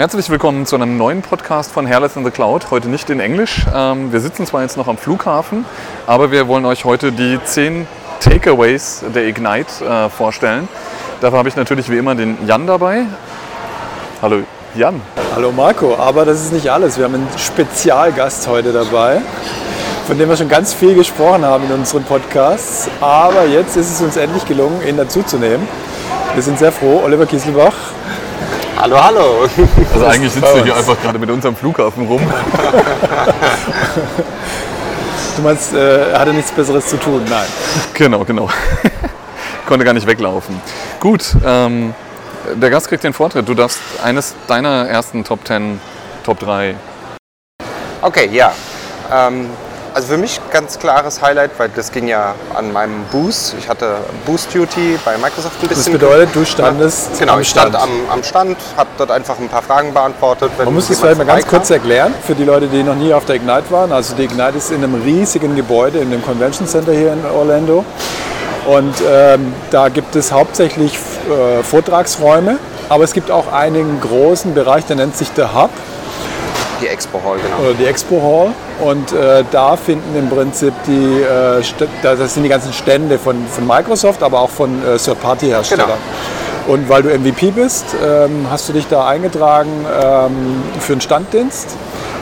Herzlich willkommen zu einem neuen Podcast von Hairless in the Cloud. Heute nicht in Englisch. Ähm, wir sitzen zwar jetzt noch am Flughafen, aber wir wollen euch heute die 10 Takeaways der Ignite äh, vorstellen. Dafür habe ich natürlich wie immer den Jan dabei. Hallo Jan. Hallo Marco, aber das ist nicht alles. Wir haben einen Spezialgast heute dabei, von dem wir schon ganz viel gesprochen haben in unseren Podcasts. Aber jetzt ist es uns endlich gelungen, ihn dazuzunehmen. Wir sind sehr froh. Oliver Kieselbach, Hallo, hallo. Also eigentlich sitzt du hier einfach gerade mit uns am Flughafen rum. du meinst, äh, er hatte nichts Besseres zu tun? Nein. Genau, genau. Konnte gar nicht weglaufen. Gut, ähm, der Gast kriegt den Vortritt. Du darfst eines deiner ersten Top 10, Top 3. Okay, ja. Ähm, also für mich ganz klares Highlight, weil das ging ja an meinem Boost. Ich hatte Boost Duty bei Microsoft ein bisschen. Das bedeutet, du standest Genau, am ich stand Stand. am, am Stand, habe dort einfach ein paar Fragen beantwortet. Man muss das vielleicht mal ganz kurz erklären für die Leute, die noch nie auf der Ignite waren. Also die Ignite ist in einem riesigen Gebäude in dem Convention Center hier in Orlando. Und ähm, da gibt es hauptsächlich äh, Vortragsräume, aber es gibt auch einen großen Bereich, der nennt sich The Hub Die Expo Hall, genau. oder die Expo Hall. Und äh, da finden im Prinzip die, äh, das sind die ganzen Stände von, von Microsoft, aber auch von äh, Third-Party-Herstellern. Genau. Und weil du MVP bist, ähm, hast du dich da eingetragen ähm, für einen Standdienst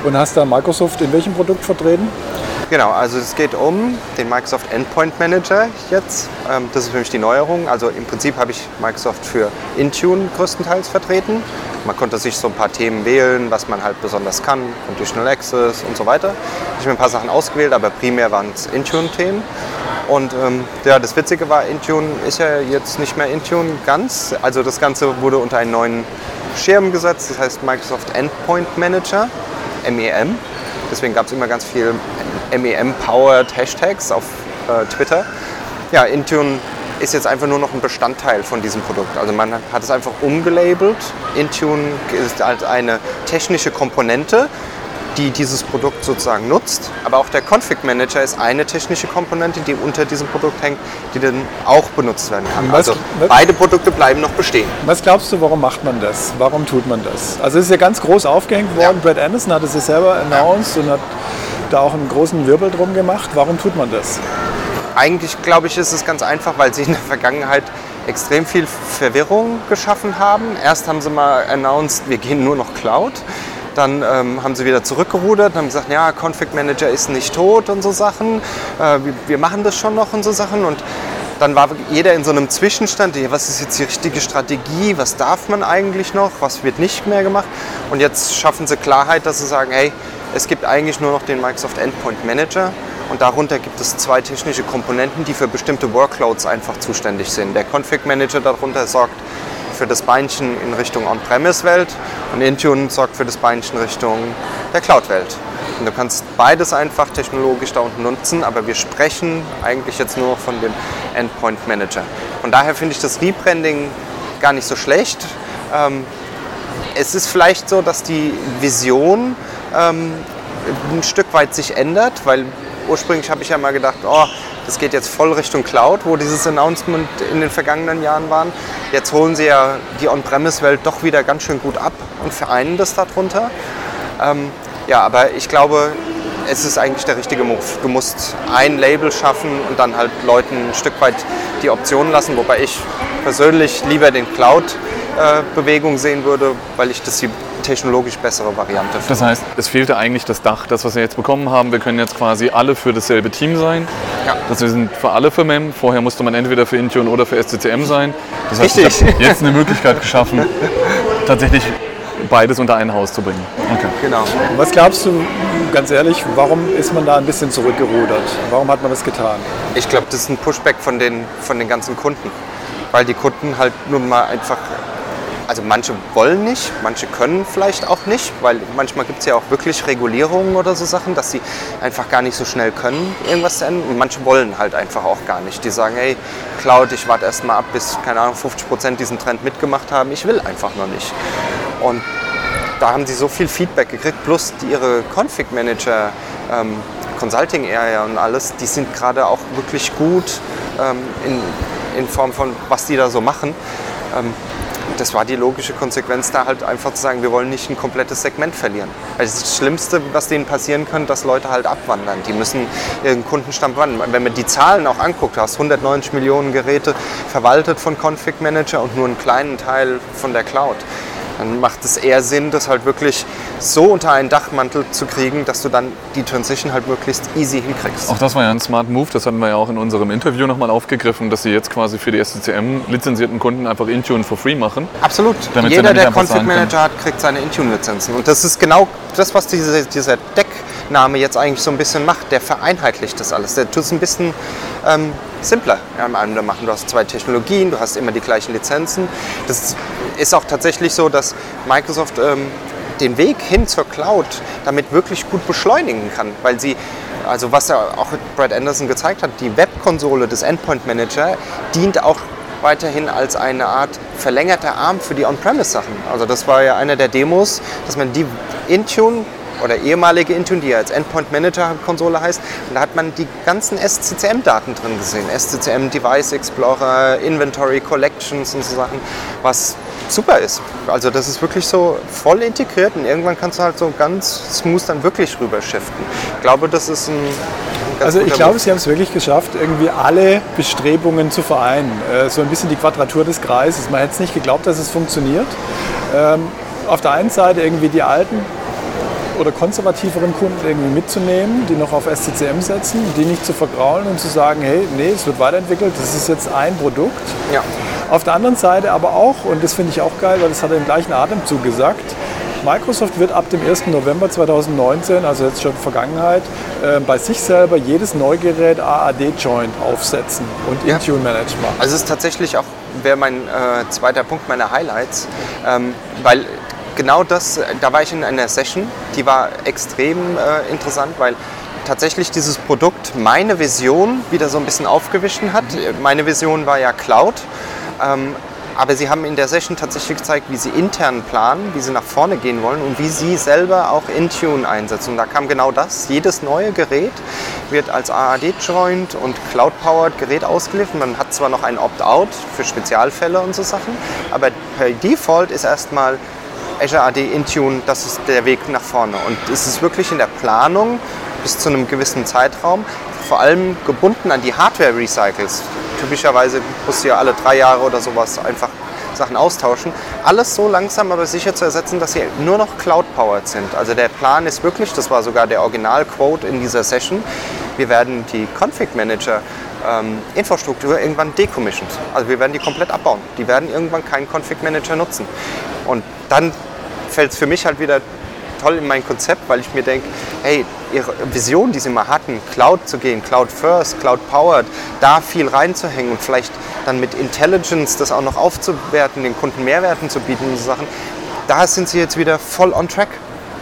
und hast da Microsoft in welchem Produkt vertreten? Genau, also es geht um den Microsoft Endpoint Manager jetzt. Ähm, Das ist für mich die Neuerung. Also im Prinzip habe ich Microsoft für Intune größtenteils vertreten. Man konnte sich so ein paar Themen wählen, was man halt besonders kann, Conditional Access und so weiter. Ich habe mir ein paar Sachen ausgewählt, aber primär waren es Intune-Themen. Und ähm, ja, das Witzige war, Intune ist ja jetzt nicht mehr Intune ganz. Also das Ganze wurde unter einen neuen Schirm gesetzt, das heißt Microsoft Endpoint Manager, MEM. Deswegen gab es immer ganz viel MEM-powered Hashtags auf äh, Twitter. Ja, Intune ist jetzt einfach nur noch ein Bestandteil von diesem Produkt. Also man hat es einfach umgelabelt. Intune ist halt eine technische Komponente, die dieses Produkt sozusagen nutzt. Aber auch der Config Manager ist eine technische Komponente, die unter diesem Produkt hängt, die dann auch benutzt werden kann. Was- Also was- beide Produkte bleiben noch bestehen. Was glaubst du, warum macht man das? Warum tut man das? Also es ist ja ganz groß aufgehängt worden. Brad Anderson hat es ja selber announced und hat da auch einen großen Wirbel drum gemacht. Warum tut man das? Eigentlich glaube ich, ist es ganz einfach, weil sie in der Vergangenheit extrem viel Verwirrung geschaffen haben. Erst haben sie mal announced, wir gehen nur noch Cloud. Dann ähm, haben sie wieder zurückgerudert und haben gesagt, ja, Config Manager ist nicht tot und so Sachen. Äh, wir, wir machen das schon noch und so Sachen. Und dann war jeder in so einem Zwischenstand, was ist jetzt die richtige Strategie, was darf man eigentlich noch, was wird nicht mehr gemacht. Und jetzt schaffen sie Klarheit, dass sie sagen, hey, es gibt eigentlich nur noch den Microsoft Endpoint Manager und darunter gibt es zwei technische Komponenten, die für bestimmte Workloads einfach zuständig sind. Der Config Manager darunter sorgt für das Beinchen in Richtung On-Premise-Welt und Intune sorgt für das Beinchen Richtung der Cloud-Welt. Und du kannst beides einfach technologisch da unten nutzen, aber wir sprechen eigentlich jetzt nur von dem Endpoint Manager. Von daher finde ich das Rebranding gar nicht so schlecht. Ähm, es ist vielleicht so, dass die Vision ähm, ein Stück weit sich ändert, weil ursprünglich habe ich ja mal gedacht, oh, das geht jetzt voll Richtung Cloud, wo dieses Announcement in den vergangenen Jahren waren. Jetzt holen sie ja die On-Premise-Welt doch wieder ganz schön gut ab und vereinen das darunter. Ähm, ja, aber ich glaube, es ist eigentlich der richtige Move. Du musst ein Label schaffen und dann halt Leuten ein Stück weit die Optionen lassen, wobei ich persönlich lieber den Cloud-Bewegung sehen würde, weil ich das die technologisch bessere Variante. Das heißt, es fehlte eigentlich das Dach, das, was wir jetzt bekommen haben. Wir können jetzt quasi alle für dasselbe Team sein. Ja. Das wir sind für alle für MEM. Vorher musste man entweder für Intune oder für SCCM sein. Das heißt, Richtig. ich habe jetzt eine Möglichkeit geschaffen, tatsächlich beides unter ein Haus zu bringen. Okay. Genau. Und was glaubst du, ganz ehrlich, warum ist man da ein bisschen zurückgerudert? Warum hat man das getan? Ich glaube, das ist ein Pushback von den, von den ganzen Kunden. Weil die Kunden halt nun mal einfach, also manche wollen nicht, manche können vielleicht auch nicht, weil manchmal gibt es ja auch wirklich Regulierungen oder so Sachen, dass sie einfach gar nicht so schnell können, irgendwas zu ändern. Und manche wollen halt einfach auch gar nicht. Die sagen, hey, Cloud, ich warte erst mal ab, bis, keine Ahnung, 50 Prozent diesen Trend mitgemacht haben. Ich will einfach noch nicht. Und da haben sie so viel Feedback gekriegt, plus ihre Config Manager, ähm, Consulting Area und alles, die sind gerade auch wirklich gut ähm, in, in Form von, was die da so machen. Ähm, das war die logische Konsequenz, da halt einfach zu sagen, wir wollen nicht ein komplettes Segment verlieren. Also das Schlimmste, was denen passieren kann, dass Leute halt abwandern. Die müssen ihren Kundenstamm wandern. Wenn man die Zahlen auch anguckt, du hast 190 Millionen Geräte verwaltet von Config Manager und nur einen kleinen Teil von der Cloud dann macht es eher Sinn, das halt wirklich so unter einen Dachmantel zu kriegen, dass du dann die Transition halt möglichst easy hinkriegst. Auch das war ja ein Smart Move, das hatten wir ja auch in unserem Interview nochmal aufgegriffen, dass sie jetzt quasi für die SCCM-lizenzierten Kunden einfach Intune for free machen. Absolut. Jeder, der Config Manager hat, kriegt seine Intune-Lizenzen. Und das ist genau das, was diese, dieser Deck Name jetzt eigentlich so ein bisschen macht. Der vereinheitlicht das alles. Der tut es ein bisschen ähm, simpler ja, machen. Du hast zwei Technologien, du hast immer die gleichen Lizenzen. Das ist auch tatsächlich so, dass Microsoft ähm, den Weg hin zur Cloud damit wirklich gut beschleunigen kann, weil sie also was ja auch Brad Anderson gezeigt hat, die Webkonsole des Endpoint Manager dient auch weiterhin als eine Art verlängerter Arm für die On-Premise-Sachen. Also das war ja eine der Demos, dass man die Intune oder ehemalige Intune, die ja als Endpoint Manager Konsole heißt. Und da hat man die ganzen SCCM-Daten drin gesehen. SCCM Device Explorer, Inventory Collections und so Sachen, was super ist. Also das ist wirklich so voll integriert und irgendwann kannst du halt so ganz smooth dann wirklich rüber shiften. Ich glaube, das ist ein also ich glaube, Sie haben es wirklich geschafft, irgendwie alle Bestrebungen zu vereinen. Äh, so ein bisschen die Quadratur des Kreises. Man hätte es nicht geglaubt, dass es funktioniert. Ähm, auf der einen Seite irgendwie die alten oder konservativeren Kunden irgendwie mitzunehmen, die noch auf SCCM setzen, die nicht zu vergraulen und zu sagen, hey, nee, es wird weiterentwickelt, das ist jetzt ein Produkt. Ja. Auf der anderen Seite aber auch, und das finde ich auch geil, weil das hat er im gleichen Atemzug gesagt, Microsoft wird ab dem 1. November 2019, also jetzt schon Vergangenheit, äh, bei sich selber jedes Neugerät AAD-Joint aufsetzen und ja. Intune Management. Also es ist tatsächlich auch, wäre mein äh, zweiter Punkt meiner Highlights, ähm, weil genau das, da war ich in einer Session, die war extrem äh, interessant, weil tatsächlich dieses Produkt meine Vision wieder so ein bisschen aufgewischt hat. Meine Vision war ja Cloud. Ähm, aber sie haben in der Session tatsächlich gezeigt, wie sie intern planen, wie sie nach vorne gehen wollen und wie sie selber auch Intune einsetzen. Und da kam genau das. Jedes neue Gerät wird als AAD-Joint und Cloud-Powered Gerät ausgeliefert. Man hat zwar noch ein Opt-out für Spezialfälle und so Sachen, aber per Default ist erstmal Azure AD Intune, das ist der Weg nach vorne. Und es ist wirklich in der Planung bis zu einem gewissen Zeitraum, vor allem gebunden an die Hardware-Recycles. Typischerweise musst du ja alle drei Jahre oder sowas einfach Sachen austauschen. Alles so langsam aber sicher zu ersetzen, dass sie nur noch Cloud-powered sind. Also der Plan ist wirklich, das war sogar der Original-Quote in dieser Session, wir werden die Config-Manager ähm, Infrastruktur irgendwann decommissioned. Also wir werden die komplett abbauen. Die werden irgendwann keinen Config Manager nutzen. Und dann fällt es für mich halt wieder toll in mein Konzept, weil ich mir denke, hey, ihre Vision, die sie mal hatten, Cloud zu gehen, Cloud First, Cloud Powered, da viel reinzuhängen und vielleicht dann mit Intelligence das auch noch aufzuwerten, den Kunden Mehrwerten zu bieten und so Sachen, da sind sie jetzt wieder voll on track.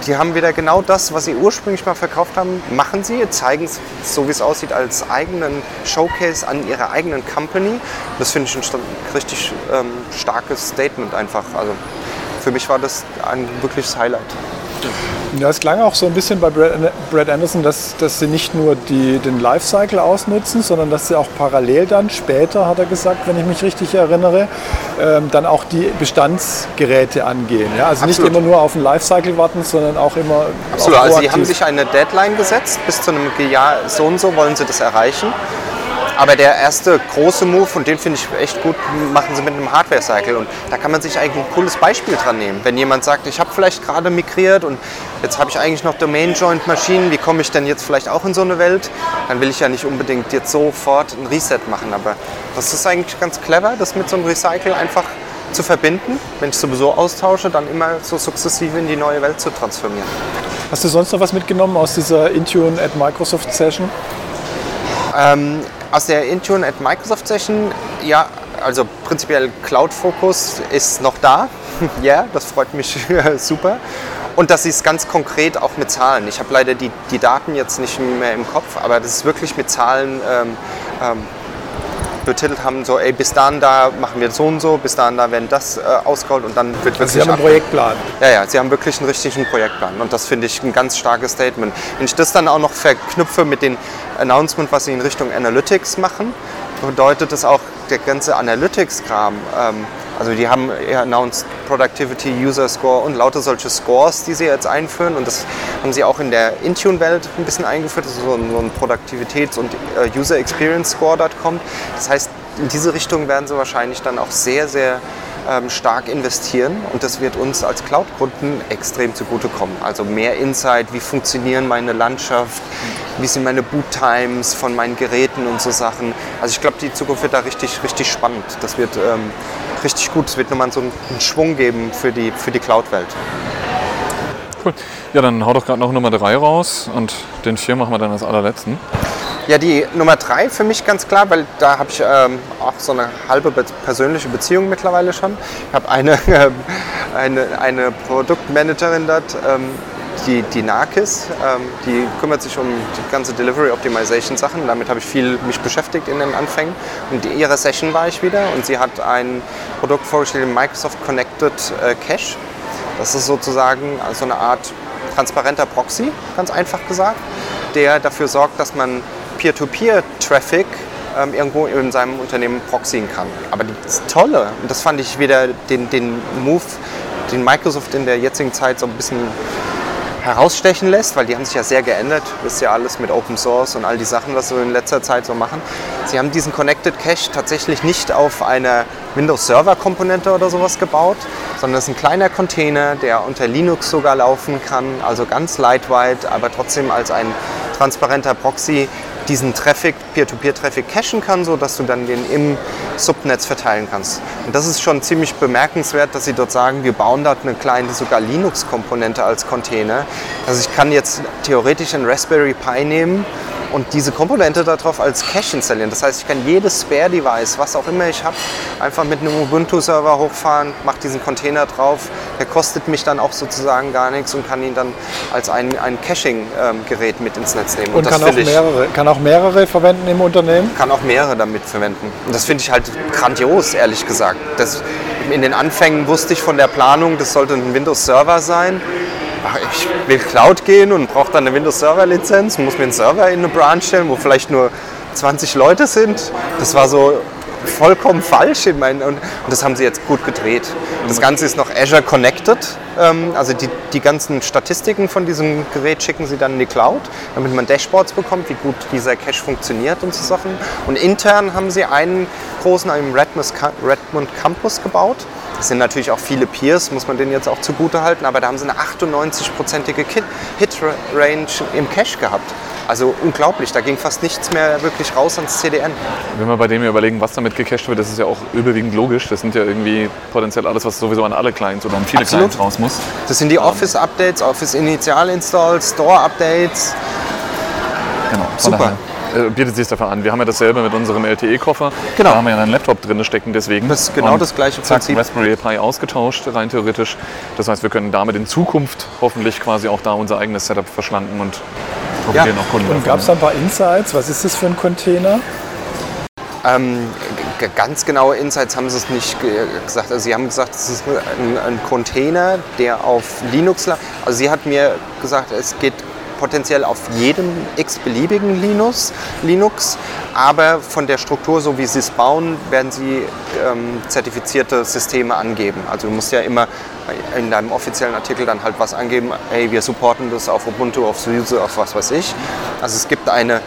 Die haben wieder genau das, was sie ursprünglich mal verkauft haben, machen sie, zeigen es, so wie es aussieht, als eigenen Showcase an ihrer eigenen Company. Das finde ich ein richtig ähm, starkes Statement einfach. Also für mich war das ein wirkliches Highlight. Ja, es klang auch so ein bisschen bei Brad Anderson, dass, dass sie nicht nur die, den Lifecycle ausnutzen, sondern dass sie auch parallel dann später, hat er gesagt, wenn ich mich richtig erinnere, ähm, dann auch die Bestandsgeräte angehen. Ja? Also Absolut. nicht immer nur auf den Lifecycle warten, sondern auch immer. Absolut, also sie haben sich eine Deadline gesetzt, bis zu einem Jahr so und so wollen sie das erreichen. Aber der erste große Move, und den finde ich echt gut, machen sie mit einem Hardware-Cycle. Und da kann man sich eigentlich ein cooles Beispiel dran nehmen. Wenn jemand sagt, ich habe vielleicht gerade migriert und jetzt habe ich eigentlich noch Domain-Joint-Maschinen, wie komme ich denn jetzt vielleicht auch in so eine Welt? Dann will ich ja nicht unbedingt jetzt sofort ein Reset machen. Aber das ist eigentlich ganz clever, das mit so einem Recycle einfach zu verbinden. Wenn ich sowieso austausche, dann immer so sukzessive in die neue Welt zu transformieren. Hast du sonst noch was mitgenommen aus dieser Intune at Microsoft Session? Ähm, aus der Intune at Microsoft Session, ja, also prinzipiell Cloud-Fokus ist noch da. Ja, yeah, das freut mich super. Und das ist ganz konkret auch mit Zahlen. Ich habe leider die, die Daten jetzt nicht mehr im Kopf, aber das ist wirklich mit Zahlen ähm, ähm, betitelt haben, so ey, bis dahin da machen wir so und so, bis dahin da werden das äh, ausgerollt und dann wird also Sie haben einen Projektplan? Ja, ja, Sie haben wirklich einen richtigen Projektplan und das finde ich ein ganz starkes Statement. Wenn ich das dann auch noch verknüpfe mit den Announcement, was Sie in Richtung Analytics machen, bedeutet das auch, der ganze Analytics-Kram, ähm, Also die haben announced Productivity, User Score und lauter solche Scores, die sie jetzt einführen. Und das haben sie auch in der Intune-Welt ein bisschen eingeführt. Das ist so ein, so ein Produktivitäts- und äh, User Experience Score dort kommt. Das heißt, in diese Richtung werden sie wahrscheinlich dann auch sehr, sehr ähm, stark investieren und das wird uns als Cloud-Kunden extrem zugutekommen. Also mehr Insight, wie funktionieren meine Landschaft, wie sind meine Boot-Times von meinen Geräten und so Sachen. Also ich glaube, die Zukunft wird da richtig, richtig spannend. Das wird ähm, richtig gut. Es wird nochmal so einen Schwung geben für die, für die Cloud-Welt. Cool. Ja, dann hau doch gerade noch Nummer 3 raus und den 4 machen wir dann als allerletzten. Ja, die Nummer drei für mich ganz klar, weil da habe ich ähm, auch so eine halbe be persönliche Beziehung mittlerweile schon. Ich habe eine, äh, eine, eine Produktmanagerin dort, ähm, die, die Narkis, ähm, die kümmert sich um die ganze Delivery Optimization Sachen. Damit habe ich viel mich beschäftigt in den Anfängen. Und in ihrer Session war ich wieder und sie hat ein Produkt vorgestellt, Microsoft Connected äh, Cache. Das ist sozusagen so eine Art transparenter Proxy, ganz einfach gesagt, der dafür sorgt, dass man Peer-to-Peer-Traffic ähm, irgendwo in seinem Unternehmen proxyen kann. Aber das Tolle, und das fand ich wieder den, den Move, den Microsoft in der jetzigen Zeit so ein bisschen herausstechen lässt, weil die haben sich ja sehr geändert. Wisst ja alles mit Open Source und all die Sachen, was sie in letzter Zeit so machen. Sie haben diesen Connected Cache tatsächlich nicht auf einer Windows Server Komponente oder sowas gebaut, sondern es ist ein kleiner Container, der unter Linux sogar laufen kann, also ganz lightweight, aber trotzdem als ein transparenter Proxy diesen Traffic, Peer-to-Peer-Traffic cachen kann, sodass du dann den im Subnetz verteilen kannst. Und das ist schon ziemlich bemerkenswert, dass sie dort sagen, wir bauen dort eine kleine sogar Linux-Komponente als Container. Also ich kann jetzt theoretisch einen Raspberry Pi nehmen und diese Komponente darauf als Cache installieren. Das heißt, ich kann jedes Spare-Device, was auch immer ich habe, einfach mit einem Ubuntu-Server hochfahren, mache diesen Container drauf. Der kostet mich dann auch sozusagen gar nichts und kann ihn dann als ein, ein Caching-Gerät mit ins Netz nehmen. Und, und kann, auch mehrere, kann auch mehrere verwenden im Unternehmen? Kann auch mehrere damit verwenden. Und das finde ich halt grandios, ehrlich gesagt. Das, in den Anfängen wusste ich von der Planung, das sollte ein Windows-Server sein ich will Cloud gehen und brauche dann eine Windows Server Lizenz, muss mir einen Server in eine Branch stellen, wo vielleicht nur 20 Leute sind. Das war so vollkommen falsch. In meinen, und, das haben sie jetzt gut gedreht. Das Ganze ist noch Azure Connected. Ähm, also die, die ganzen Statistiken von diesem Gerät schicken sie dann in die Cloud, damit man Dashboards bekommt, wie gut dieser Cache funktioniert und so Sachen. Und intern haben sie einen großen, einen Redmond Campus gebaut es sind natürlich auch viele Peers, muss man denen jetzt auch zugute halten, aber da haben sie eine 98-prozentige Hit-Range im Cache gehabt. Also unglaublich, da ging fast nichts mehr wirklich raus ans CDN. Wenn wir bei dem überlegen, was damit gecached wird, das ist ja auch überwiegend logisch. Das sind ja irgendwie potenziell alles, was sowieso an alle Clients oder an viele Absolut. Clients raus muss. Das sind die Office-Updates, Office-Initial-Installs, Store-Updates. Genau, super. Daher äh, bietet sich dafür an. Wir haben ja dasselbe mit unserem LTE-Koffer. Genau. Da haben wir ja einen Laptop drin stecken, deswegen. Das ist genau Und das gleiche zack, Prinzip. Raspberry Pi ausgetauscht, rein theoretisch. Das heißt, wir können damit in Zukunft hoffentlich quasi auch da unser eigenes Setup verschlanken und profitieren ja. auch Kunden. Und gab es da ein paar Insights? Was ist das für ein Container? Ähm, ganz genaue Insights haben sie es nicht gesagt. Also sie haben gesagt, es ist ein, ein Container, der auf Linux. Also sie hat mir gesagt, es geht potenziell auf jedem x-beliebigen Linux, Linux, aber von der Struktur, so wie sie es bauen, werden sie ähm, zertifizierte Systeme angeben. Also du musst ja immer in deinem offiziellen Artikel dann halt was angeben, hey, wir supporten das auf Ubuntu, auf SUSE, auf was weiß ich. Also es gibt eine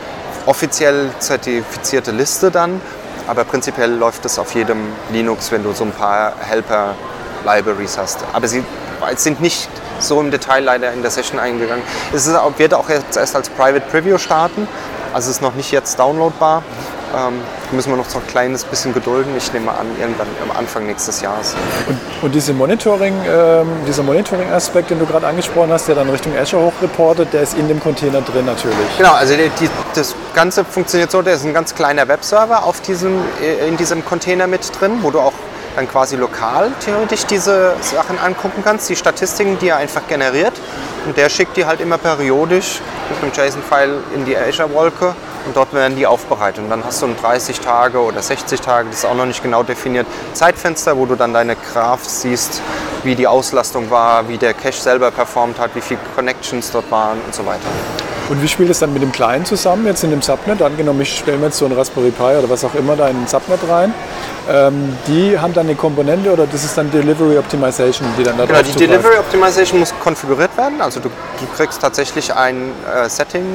offiziell zertifizierte Liste dann, aber prinzipiell läuft es auf jedem Linux, wenn du so ein paar Helper-Libraries hast. Aber sie sind nicht so im Detail leider in der Session eingegangen. Es ist, wird auch jetzt erst als Private Preview starten, also es ist noch nicht jetzt downloadbar. Ähm, müssen wir noch so ein kleines bisschen gedulden. Ich nehme an, irgendwann am Anfang nächstes Jahres. Und, und diese Monitoring, ähm, dieser Monitoring-Aspekt, den du gerade angesprochen hast, der dann Richtung Azure hochreportet, der ist in dem Container drin natürlich. Genau, also die, die, das Ganze funktioniert so, der ist ein ganz kleiner Webserver auf diesem, äh, in diesem Container mit drin, wo du auch dann quasi lokal theoretisch diese Sachen angucken kannst, die Statistiken, die er einfach generiert. Und der schickt die halt immer periodisch mit einem JSON-File in die Azure-Wolke und dort werden die aufbereitet. Und dann hast du ein 30 Tage oder 60 Tage, das ist auch noch nicht genau definiert, Zeitfenster, wo du dann deine Graphs siehst, wie die Auslastung war, wie der Cache selber performt hat, wie viele Connections dort waren und so weiter. Und wie spielt es dann mit dem Client zusammen, jetzt in dem Subnet? Angenommen, ich stelle mir jetzt so ein Raspberry Pi oder was auch immer da in ein Subnet rein. Ähm, die haben dann eine Komponente oder das ist dann Delivery Optimization, die dann da Genau, die zugreift? Delivery Optimization muss konfiguriert werden. Also du, du kriegst tatsächlich ein äh, Setting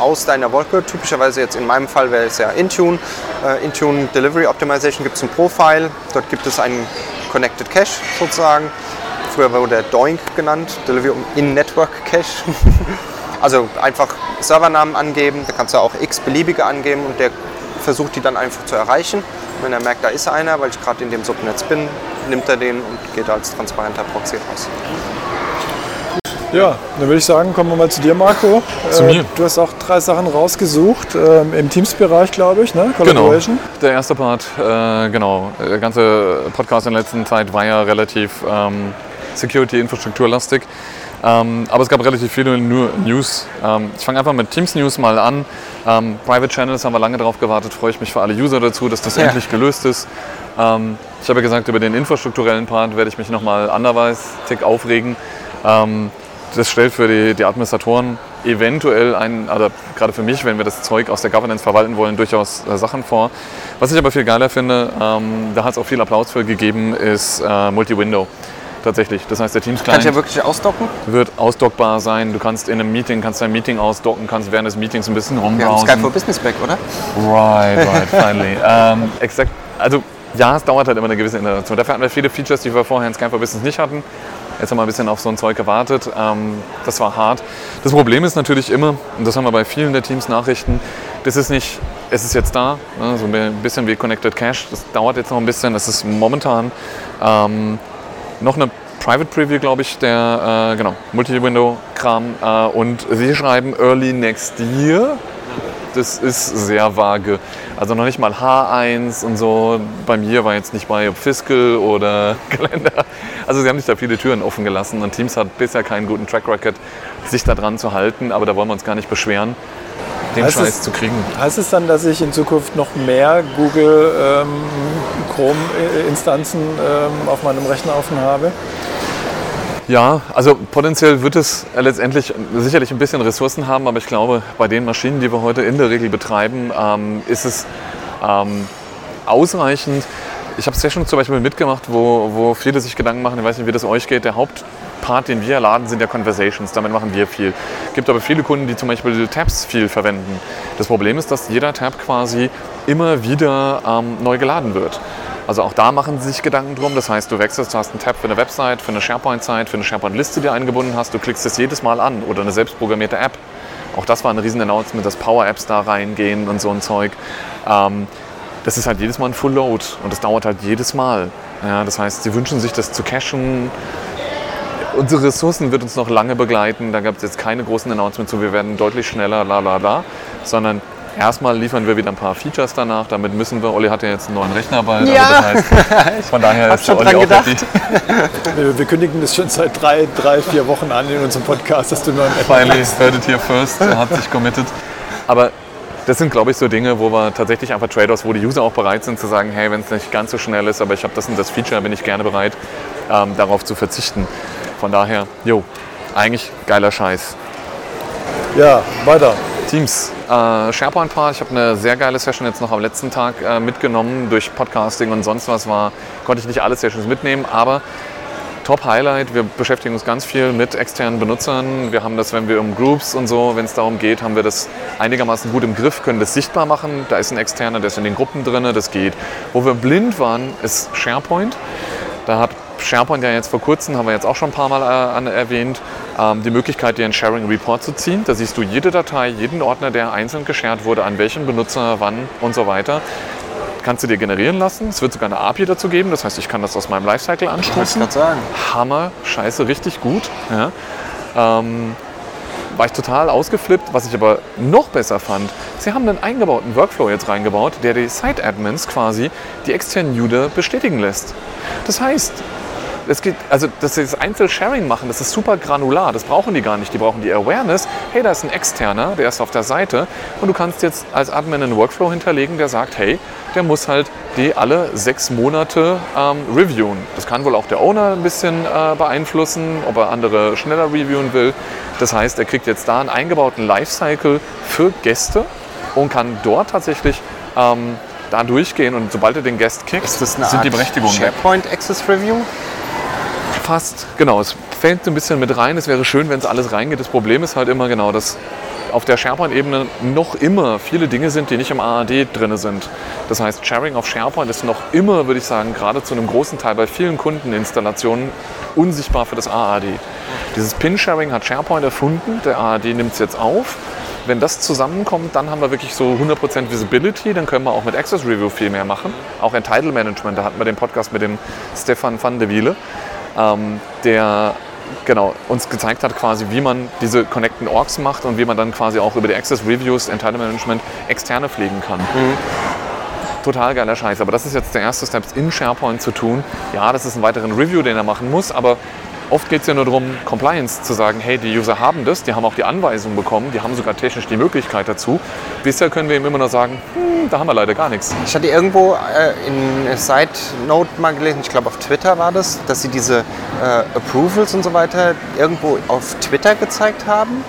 aus deiner Wolke. Typischerweise jetzt in meinem Fall wäre es ja Intune. Äh, Intune Delivery Optimization gibt es ein Profile. Dort gibt es einen Connected Cache sozusagen. Früher wurde der Doink genannt, Delivery In-Network Cache. also einfach Servernamen angeben, da kannst du auch x beliebige angeben und der versucht die dann einfach zu erreichen. Wenn er merkt, da ist einer, weil ich gerade in dem Subnetz bin, nimmt er den und geht als transparenter Proxy raus. Ja, dann würde ich sagen, kommen wir mal zu dir, Marco. Zu Äh, mir. Du hast auch drei Sachen rausgesucht, ähm, im Teams-Bereich, glaube ich, ne? Genau. Collaboration. Der erste Part, äh, genau. Der ganze Podcast in der letzten Zeit war ja relativ ähm, Security-Infrastrukturlastig. Ähm, aber es gab relativ viele News. Ähm, ich fange einfach mit Teams News mal an. Ähm, Private Channels haben wir lange darauf gewartet. Freue ich mich für alle User dazu, dass das Ja. endlich gelöst ist. Ähm, ich habe ja gesagt, über den infrastrukturellen Part werde ich mich nochmal anderweitig aufregen. Ähm, das stellt für die, die Administratoren eventuell einen, also gerade für mich, wenn wir das Zeug aus der Governance verwalten wollen, durchaus äh, Sachen vor. Was ich aber viel geiler finde, ähm, da hat es auch viel Applaus für gegeben, ist äh, Multi-Window. Tatsächlich. Das heißt, der Kann ich Teams-Client ja wirklich ausdocken? wird ausdockbar sein. Du kannst in einem Meeting, kannst dein Meeting ausdocken, kannst während des Meetings ein bisschen Wir haben. Skype for Business Back, oder? Right, right, finally. ähm, exakt, also ja, es dauert halt immer eine gewisse Iteration. Dafür hatten wir viele Features, die wir vorher in Skype for Business nicht hatten. Jetzt haben wir ein bisschen auf so ein Zeug gewartet. Ähm, das war hart. Das Problem ist natürlich immer, und das haben wir bei vielen der Teams Nachrichten, das ist nicht, es ist jetzt da, ne, so ein bisschen wie Connected Cache. Das dauert jetzt noch ein bisschen. Das ist momentan ähm, noch eine Private Preview, glaube ich, der äh, genau, Multi-Window-Kram. Äh, und sie schreiben Early Next Year. Das ist sehr vage. Also noch nicht mal H1 und so. Bei mir war jetzt nicht bei ob Fiscal oder Kalender. Also sie haben sich da viele Türen offen gelassen und Teams hat bisher keinen guten Track Record, sich da dran zu halten. Aber da wollen wir uns gar nicht beschweren, den Heißt Scheiß es- zu kriegen. Heißt es dann, dass ich in Zukunft noch mehr Google ähm, Chrome-Instanzen ähm, auf meinem Rechner offen habe? Ja, also potenziell wird es letztendlich sicherlich ein bisschen Ressourcen haben, aber ich glaube, bei den Maschinen, die wir heute in der Regel betreiben, ähm, ist es ähm, ausreichend. Ich habe Sessions zum Beispiel mitgemacht, wo, wo viele sich Gedanken machen, ich weiß nicht, wie das euch geht. Der Hauptpart, den wir laden, sind ja Conversations. Damit machen wir viel. Es gibt aber viele Kunden, die zum Beispiel Tabs viel verwenden. Das Problem ist, dass jeder Tab quasi immer wieder ähm, neu geladen wird. Also auch da machen sie sich Gedanken drum. Das heißt, du wechselst, du hast einen Tab für eine Website, für eine SharePoint-Site, für eine SharePoint-Liste, die du eingebunden hast. Du klickst es jedes Mal an oder eine selbstprogrammierte App. Auch das war ein riesen Announcement, dass Power-Apps da reingehen und so ein Zeug. Ähm, das ist halt jedes Mal ein Full Load und das dauert halt jedes Mal. Ja, das heißt, sie wünschen sich das zu cachen. Unsere Ressourcen wird uns noch lange begleiten. Da gab es jetzt keine großen Announcements, so wir werden deutlich schneller, la la la, sondern erstmal liefern wir wieder ein paar Features danach. Damit müssen wir. Olli hat ja jetzt einen neuen Rechner bald. Ja. Also das heißt, von daher ist schon Olli dran auch gedacht. Wir, wir kündigen das schon seit drei, drei, vier Wochen an in unserem Podcast, dass du nur ein Finally heard it here first. Er hat sich committed. Aber das sind, glaube ich, so Dinge, wo wir tatsächlich einfach Trade-offs, wo die User auch bereit sind zu sagen, hey, wenn es nicht ganz so schnell ist, aber ich habe das und das Feature, bin ich gerne bereit, ähm, darauf zu verzichten. Von daher, jo, eigentlich geiler Scheiß. Ja, weiter. Teams, äh, SharePoint-Part. Ich habe eine sehr geile Session jetzt noch am letzten Tag äh, mitgenommen. Durch Podcasting und sonst was war, konnte ich nicht alle Sessions mitnehmen, aber Top-Highlight, wir beschäftigen uns ganz viel mit externen Benutzern. Wir haben das, wenn wir um Groups und so, wenn es darum geht, haben wir das einigermaßen gut im Griff, können das sichtbar machen. Da ist ein externer, der ist in den Gruppen drin, das geht. Wo wir blind waren, ist SharePoint. Da hat SharePoint ja jetzt vor kurzem, haben wir jetzt auch schon ein paar Mal äh, an, erwähnt, ähm, die Möglichkeit, dir einen Sharing Report zu ziehen. Da siehst du jede Datei, jeden Ordner, der einzeln geshared wurde, an welchem Benutzer, wann und so weiter. Kannst du dir generieren lassen. Es wird sogar eine API dazu geben. Das heißt, ich kann das aus meinem Lifecycle anstoßen. grad sagen. Hammer, scheiße, richtig gut. Ja. Ähm, war ich total ausgeflippt. Was ich aber noch besser fand, sie haben einen eingebauten Workflow jetzt reingebaut, der die Site-Admins quasi die externen User bestätigen lässt. Das heißt, es geht, also dass sie das Einzel-Sharing machen, das ist super granular, das brauchen die gar nicht. Die brauchen die Awareness, hey, da ist ein Externer, der ist auf der Seite und du kannst jetzt als Admin einen Workflow hinterlegen, der sagt, hey, der muss halt die alle sechs Monate ähm, reviewen. Das kann wohl auch der Owner ein bisschen äh, beeinflussen, ob er andere schneller reviewen will. Das heißt, er kriegt jetzt da einen eingebauten Lifecycle für Gäste und kann dort tatsächlich ähm, da durchgehen und sobald er den Guest eine sind Art die Berechtigungen weg. SharePoint Access Review? Fast, genau. Es fällt so ein bisschen mit rein. Es wäre schön, wenn es alles reingeht. Das Problem ist halt immer genau, dass auf der SharePoint-Ebene noch immer viele Dinge sind, die nicht im AAD drin sind. Das heißt, Sharing auf SharePoint ist noch immer, würde ich sagen, gerade zu einem großen Teil bei vielen Kundeninstallationen unsichtbar für das AAD. Dieses Pin-Sharing hat SharePoint erfunden, der AAD nimmt es jetzt auf. Wenn das zusammenkommt, dann haben wir wirklich so 100% Visibility, dann können wir auch mit Access Review viel mehr machen. Auch Entitle Management, da hatten wir den Podcast mit dem Stefan van de Wiele, ähm, der genau, uns gezeigt hat, quasi, wie man diese Connecten Orgs macht und wie man dann quasi auch über die Access Reviews, Entitle Management externe pflegen kann. Total geiler Scheiß. Aber das ist jetzt der erste Step in SharePoint zu tun. Ja, das ist ein weiterer Review, den er machen muss, aber oft geht es ja nur darum, Compliance zu sagen, hey, die User haben das, die haben auch die Anweisung bekommen, die haben sogar technisch die Möglichkeit dazu. Bisher können wir ihm immer nur sagen, hm, da haben wir leider gar nichts. Ich hatte irgendwo äh, in einer Side Note mal gelesen, ich glaube auf Twitter war das, dass sie diese äh, Approvals und so weiter irgendwo auf Twitter gezeigt haben.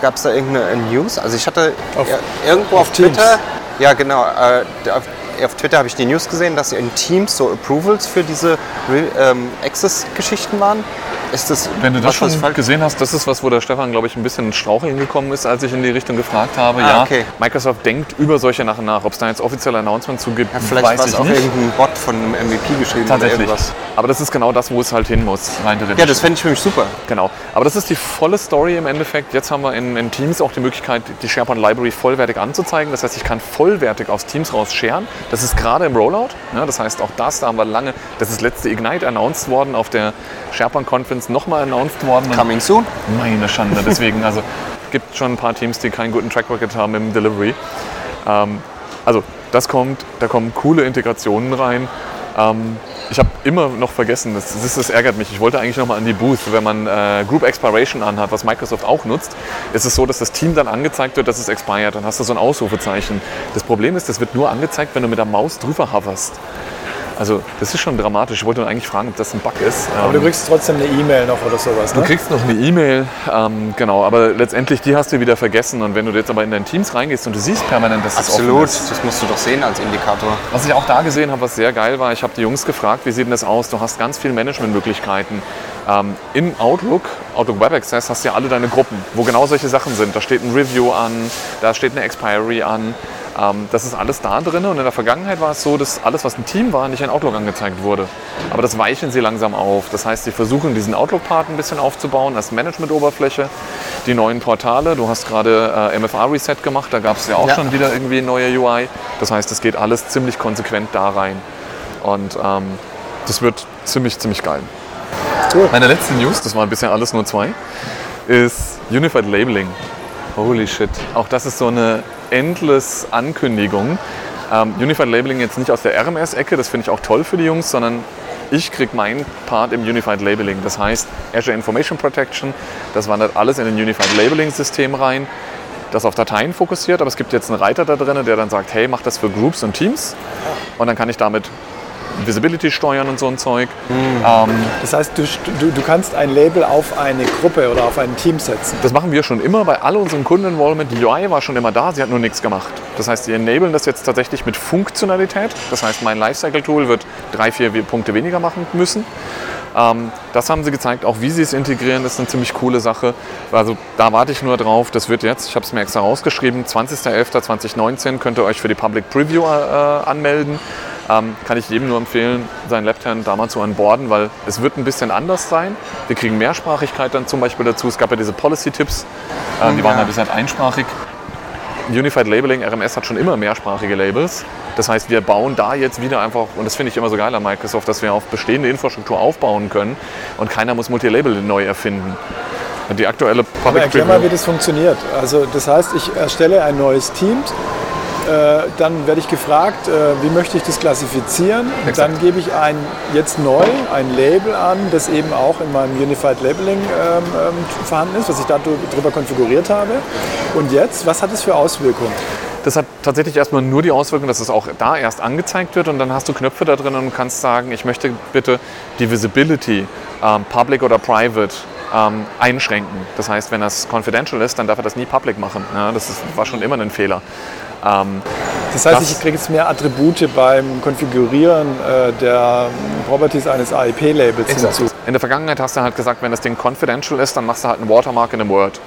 Gab es da irgendeine News? Also ich hatte Auf- ja, irgendwo auf auf, Teams. Twitter, ja genau, äh, auf, auf Twitter habe ich die News gesehen, dass in Teams so Approvals für diese Re- ähm, Access-Geschichten waren. Ist das Wenn du das schon gesehen hast, das ist was, wo der Stefan, glaube ich, ein bisschen ins Straucheln gekommen ist, als ich in die Richtung gefragt habe. Ah, ja, okay. Microsoft denkt über solche Sachen nach. Ob es da jetzt offizielle Announcement zu gibt, Ja, vielleicht weiß ich auch nicht. irgendein Bot von einem MVP geschrieben oder Tatsächlich. irgendwas. Aber das ist genau das, wo es halt hin muss, rein theoretisch. Ja, das fände ich für mich super. Genau. Aber das ist die volle Story im Endeffekt. Jetzt haben wir in, in Teams auch die Möglichkeit, die SharePoint Library vollwertig anzuzeigen. Das heißt, ich kann vollwertig aus Teams raus sharen. Das ist gerade im Rollout. Ja, das heißt, auch das, da haben wir lange, das ist letzte Ignite announced worden, auf der SharePoint Conference nochmal announced worden. Coming soon. meine Schande. Deswegen, also gibt schon ein paar Teams, die keinen guten Track Record haben im Delivery. Ähm, also das kommt, da kommen coole Integrationen rein. Ähm, ich habe immer noch vergessen, das, das, das ärgert mich. Ich wollte eigentlich noch mal an die Booth. Wenn man äh, Group Expiration anhat, was Microsoft auch nutzt, ist es so, dass das Team dann angezeigt wird, dass es expired. Dann hast du so ein Ausrufezeichen. Das Problem ist, das wird nur angezeigt, wenn du mit der Maus drüber hoverst. Also das ist schon dramatisch. Ich wollte nur eigentlich fragen, ob das ein Bug ist. Aber du Ähm, kriegst trotzdem eine E-Mail noch oder sowas. Du Ne? kriegst noch eine E-Mail, ähm, genau, aber letztendlich die hast du wieder vergessen. Und wenn du jetzt aber in dein Teams reingehst und du siehst permanent, dass es offen Absolut. ist. Das musst du doch sehen als Indikator. Was ich auch da gesehen habe, was sehr geil war, ich habe die Jungs gefragt, wie sieht denn das aus? Du hast ganz viele Managementmöglichkeiten. Ähm, in Outlook, Outlook Web Access, hast du ja alle deine Gruppen, wo genau solche Sachen sind. Da steht ein Review an, da steht eine Expiry an. Ähm, das ist alles da drin. Und in der Vergangenheit war es so, dass alles, was ein Team war, nicht in Outlook angezeigt wurde. Aber das weichen sie langsam auf. Das heißt, sie versuchen diesen Outlook-Part ein bisschen aufzubauen als Management-Oberfläche. Die neuen Portale, du hast gerade äh, MFA-Reset gemacht, da gab es ja auch Ja. schon wieder irgendwie neue UI. Das heißt, es geht alles ziemlich konsequent da rein. Und ähm, das wird ziemlich, ziemlich geil. Cool. Meine letzte News, das waren bisher alles nur zwei, ist Unified Labeling. Holy shit. Auch das ist so eine endless Ankündigung. Ähm, Unified Labeling jetzt nicht aus der RMS-Ecke, das finde ich auch toll für die Jungs, sondern ich kriege meinen Part im Unified Labeling. Das heißt, Azure Information Protection, das wandert alles in ein Unified Labeling-System rein, das auf Dateien fokussiert, aber es gibt jetzt einen Reiter da drin, der dann sagt, hey, mach das für Groups und Teams und dann kann ich damit Visibility steuern und so ein Zeug. Ähm, Das heißt, du, du, du kannst ein Label auf eine Gruppe oder auf ein Team setzen. Das machen wir schon immer bei all unseren Kundeninvolvement. Die UI war schon immer da, sie hat nur nichts gemacht. Das heißt, die enablen das jetzt tatsächlich mit Funktionalität. Das heißt, mein Lifecycle-Tool wird drei, vier Punkte weniger machen müssen. Ähm, das haben sie gezeigt, auch wie sie es integrieren, das ist eine ziemlich coole Sache. Also da warte ich nur drauf. Das wird jetzt, ich habe es mir extra rausgeschrieben, 20.11.2019 könnt ihr euch für die Public Preview äh, anmelden. Ähm, kann ich jedem nur empfehlen, seinen Left-Hand da mal zu onboarden, weil es wird ein bisschen anders sein. Wir kriegen Mehrsprachigkeit dann zum Beispiel dazu. Es gab ja diese Policy-Tipps, ähm, die waren Ja. ja bisher einsprachig. Unified Labeling, RMS hat schon immer mehrsprachige Labels. Das heißt, wir bauen da jetzt wieder einfach, und das finde ich immer so geil an Microsoft, dass wir auf bestehende Infrastruktur aufbauen können und keiner muss Multilabel neu erfinden. Und die aktuelle Aber Public erklär mal, wie das funktioniert. Also das heißt, ich erstelle ein neues Team Äh, dann werde ich gefragt, äh, wie möchte ich das klassifizieren. Exakt. Dann gebe ich ein, jetzt neu ein Label an, das eben auch in meinem Unified Labeling ähm, ähm, vorhanden ist, was ich darüber konfiguriert habe. Und jetzt, was hat es für Auswirkungen? Das hat tatsächlich erstmal nur die Auswirkung, dass es auch da erst angezeigt wird und dann hast du Knöpfe da drin und kannst sagen, ich möchte bitte die Visibility, ähm, Public oder Private, ähm, einschränken. Das heißt, wenn das confidential ist, dann darf er das nie public machen. Ja, das ist, war schon immer ein Fehler. Ähm, Das heißt, Das- ich kriege jetzt mehr Attribute beim Konfigurieren äh, der Properties eines AIP-Labels hinzu. In der Vergangenheit hast du halt gesagt, wenn das Ding confidential ist, dann machst du halt ein Watermark in einem Word.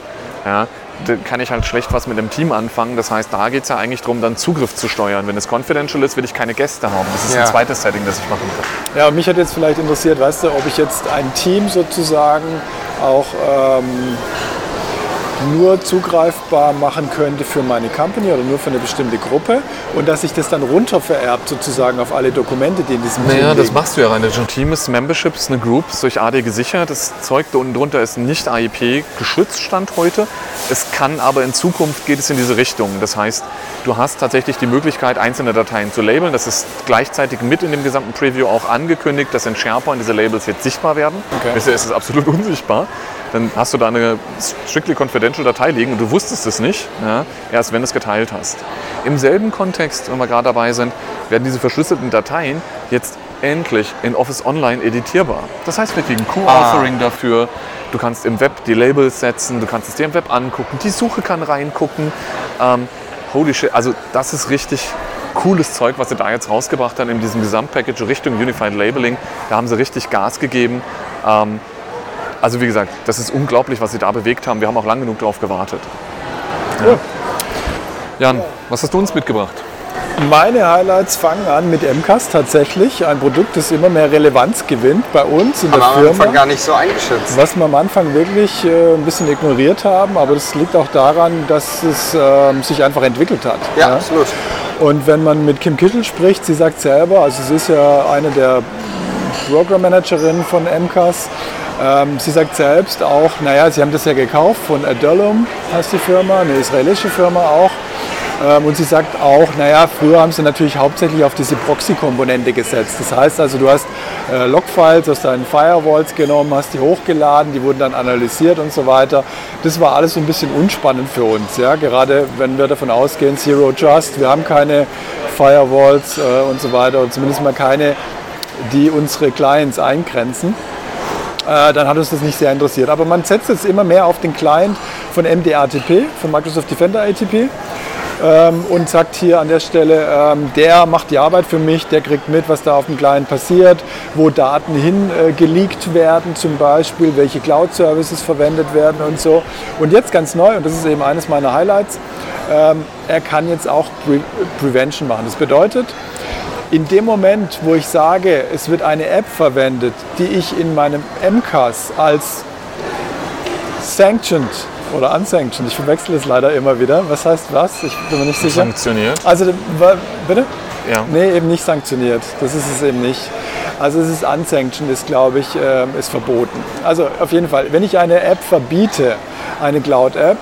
Ja, da kann ich halt schlecht was mit einem Team anfangen. Das heißt, da geht es ja eigentlich darum, dann Zugriff zu steuern. Wenn es confidential ist, will ich keine Gäste haben. Das ist Ja. ein zweites Setting, das ich machen kann. Ja, und mich hat jetzt vielleicht interessiert, weißt du, ob ich jetzt ein Team sozusagen auch ähm, nur zugreifbar machen könnte für meine Company oder nur für eine bestimmte Gruppe und dass sich das dann runter vererbt sozusagen auf alle Dokumente, die in diesem Team Naja, das machst du ja rein. Ein Team ist Membership, ist eine Group, ist durch AD gesichert. Das Zeug da unten drunter ist nicht AIP geschützt, Stand heute. Es kann aber in Zukunft geht es in diese Richtung. Das heißt, du hast tatsächlich die Möglichkeit, einzelne Dateien zu labeln. Das ist gleichzeitig mit in dem gesamten Preview auch angekündigt, dass in SharePoint diese Labels jetzt sichtbar werden. Okay. Bisher ist es absolut unsichtbar. Dann hast du da eine strictly confidential Datei liegen und du wusstest es nicht, ja, erst wenn du es geteilt hast. Im selben Kontext, wenn wir gerade dabei sind, werden diese verschlüsselten Dateien jetzt endlich in Office Online editierbar. Das heißt, wir kriegen Co-Authoring dafür. Du kannst im Web die Labels setzen, du kannst es dir im Web angucken, die Suche kann reingucken. Ähm, holy shit, also das ist richtig cooles Zeug, was sie da jetzt rausgebracht haben in diesem Gesamtpackage Richtung Unified Labeling. Da haben sie richtig Gas gegeben. Ähm, also wie gesagt, das ist unglaublich, was sie da bewegt haben. Wir haben auch lang genug darauf gewartet. Ja. Jan, was hast du uns mitgebracht? Meine Highlights fangen an mit MCAS tatsächlich, ein Produkt, das immer mehr Relevanz gewinnt bei uns in Haben der wir am Anfang Firma. gar nicht so eingeschätzt. Was wir am Anfang wirklich äh, ein bisschen ignoriert haben, aber das liegt auch daran, dass es ähm, sich einfach entwickelt hat. Ja, absolut. Und wenn man mit Kim Kittel spricht, sie sagt selber, also sie ist ja eine der Program Managerinnen von MCAS, ähm, sie sagt selbst auch, naja, sie haben das ja gekauft von Adulum, heißt die Firma, eine israelische Firma auch. Ähm, und sie sagt auch, naja, früher haben sie natürlich hauptsächlich auf diese Proxy-Komponente gesetzt. Das heißt also, du hast äh, Logfiles aus deinen Firewalls genommen, hast die hochgeladen, die wurden dann analysiert und so weiter. Das war alles so ein bisschen unspannend für uns, ja? gerade wenn wir davon ausgehen, Zero Trust, wir haben keine Firewalls äh, und so weiter, und zumindest mal keine, die unsere Clients eingrenzen äh, dann hat uns das nicht sehr interessiert. Aber man setzt jetzt immer mehr auf den Client von MDATP, von Microsoft Defender ATP ähm, und sagt hier an der Stelle, ähm, der macht die Arbeit für mich, der kriegt mit, was da auf dem Client passiert, wo Daten hin äh, geleakt werden zum Beispiel, welche Cloud-Services verwendet werden und so. Und jetzt ganz neu, und das ist eben eines meiner Highlights, ähm, er kann jetzt auch Pre Prevention machen. Das bedeutet, in dem Moment, wo ich sage, es wird eine App verwendet, die ich in meinem MCAS als sanctioned oder unsanctioned, ich verwechsel es leider immer wieder. Was heißt was? Ich bin mir nicht sicher. Sanktioniert? Also, bitte? Ja. Nee, eben nicht sanktioniert. Das ist es eben nicht. Also es ist unsanctioned, ist glaube ich, ähm, ist verboten. Also auf jeden Fall, wenn ich eine App verbiete, eine Cloud-App,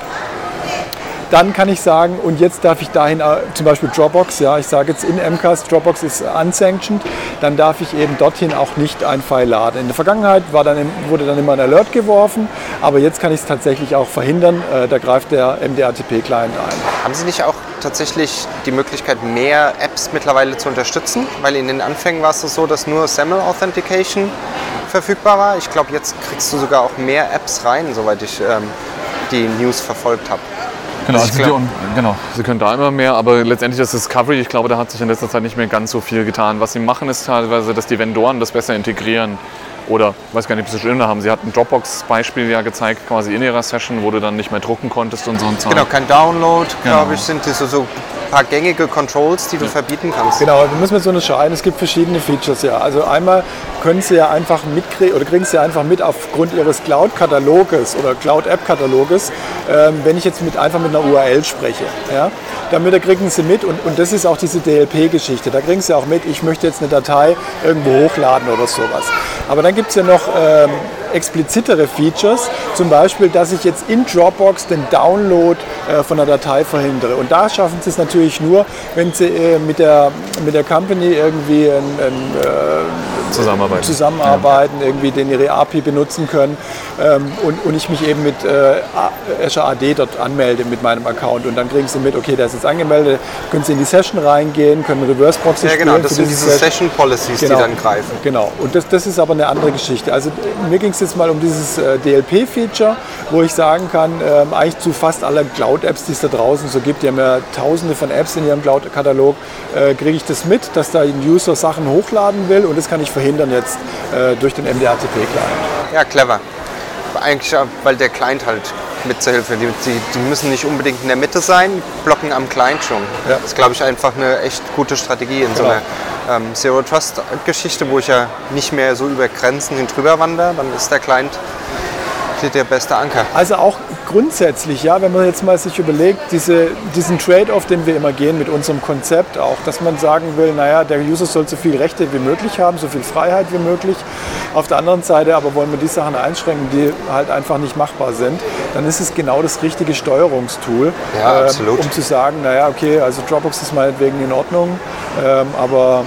dann kann ich sagen, und jetzt darf ich dahin, äh, zum Beispiel Dropbox, ja, ich sage jetzt in MCAS, Dropbox ist unsanctioned, dann darf ich eben dorthin auch nicht ein File laden. In der Vergangenheit war dann, wurde dann immer ein Alert geworfen, aber jetzt kann ich es tatsächlich auch verhindern, äh, da greift der MDATP-Client ein. Haben Sie nicht auch tatsächlich die Möglichkeit, mehr Apps mittlerweile zu unterstützen? Weil in den Anfängen war es so, dass nur SAML Authentication verfügbar war. Ich glaube, jetzt kriegst du sogar auch mehr Apps rein, soweit ich ähm, die News verfolgt habe. Genau, Ich also glaub- die, genau, sie können da immer mehr, aber letztendlich das Discovery, ich glaube, da hat sich in letzter Zeit nicht mehr ganz so viel getan. Was sie machen, ist teilweise, dass die Vendoren das besser integrieren. Oder, ich weiß gar nicht, ob sie schon haben. Sie hatten ein Dropbox-Beispiel ja gezeigt, quasi in ihrer Session, wo du dann nicht mehr drucken konntest und so ein Zeug. Genau, kein Download, Genau. glaube ich, sind das so, so ein paar gängige Controls, die du verbieten kannst. Genau, wir müssen jetzt so unterscheiden. Es gibt verschiedene Features ja. Also einmal können Sie ja einfach mitkriegen oder kriegen Sie einfach mit aufgrund Ihres Cloud-Kataloges oder Cloud-App-Kataloges, ähm, wenn ich jetzt mit, einfach mit einer URL spreche. Ja? Damit da kriegen Sie mit und, und das ist auch diese DLP-Geschichte. Da kriegen Sie auch mit, ich möchte jetzt eine Datei irgendwo hochladen oder sowas. Aber dann gibt es ja noch ähm, explizitere Features, zum Beispiel, dass ich jetzt in Dropbox den Download äh, von einer Datei verhindere. Und da schaffen sie es natürlich nur, wenn sie äh, mit, der, mit der Company irgendwie ein, ein, äh, Zusammenarbeiten. zusammenarbeiten, irgendwie den ihre API benutzen können ähm, und, und ich mich eben mit Azure AD dort anmelde mit meinem Account und dann kriegen sie mit, okay, der ist jetzt angemeldet, können sie in die Session reingehen, können Reverse Proxy Ja, genau, spielen das für sind diese diese Session Policies, Genau. die dann greifen. Genau, und das, das ist aber eine andere Geschichte. Also mir ging es jetzt mal um dieses äh, DLP-Feature, wo ich sagen kann, ähm, eigentlich zu fast aller Cloud-Apps, die es da draußen so gibt, die haben ja tausende von Apps in ihrem Cloud-Katalog, äh, kriege ich das mit, dass da ein User Sachen hochladen will und das kann ich verhindern jetzt äh, durch den MDHTP-Client. Ja, clever. Eigentlich, weil der Client halt mit zur Hilfe, die, die, die müssen nicht unbedingt in der Mitte sein, blocken am Client schon. Ja. Das ist, glaube ich, einfach eine echt gute Strategie in so Genau. einer ähm, Zero-Trust-Geschichte, wo ich ja nicht mehr so über Grenzen hin drüber wandere, dann ist der Client der beste Anker. Also auch grundsätzlich, ja, wenn man jetzt mal sich überlegt, diese, diesen Trade-off, den wir immer gehen mit unserem Konzept auch, dass man sagen will, naja, der User soll so viel Rechte wie möglich haben, so viel Freiheit wie möglich. Auf der anderen Seite aber wollen wir die Sachen einschränken, die halt einfach nicht machbar sind, dann ist es genau das richtige Steuerungstool, Ja, absolut. um zu sagen, naja, okay, also Dropbox ist meinetwegen in Ordnung, ähm, aber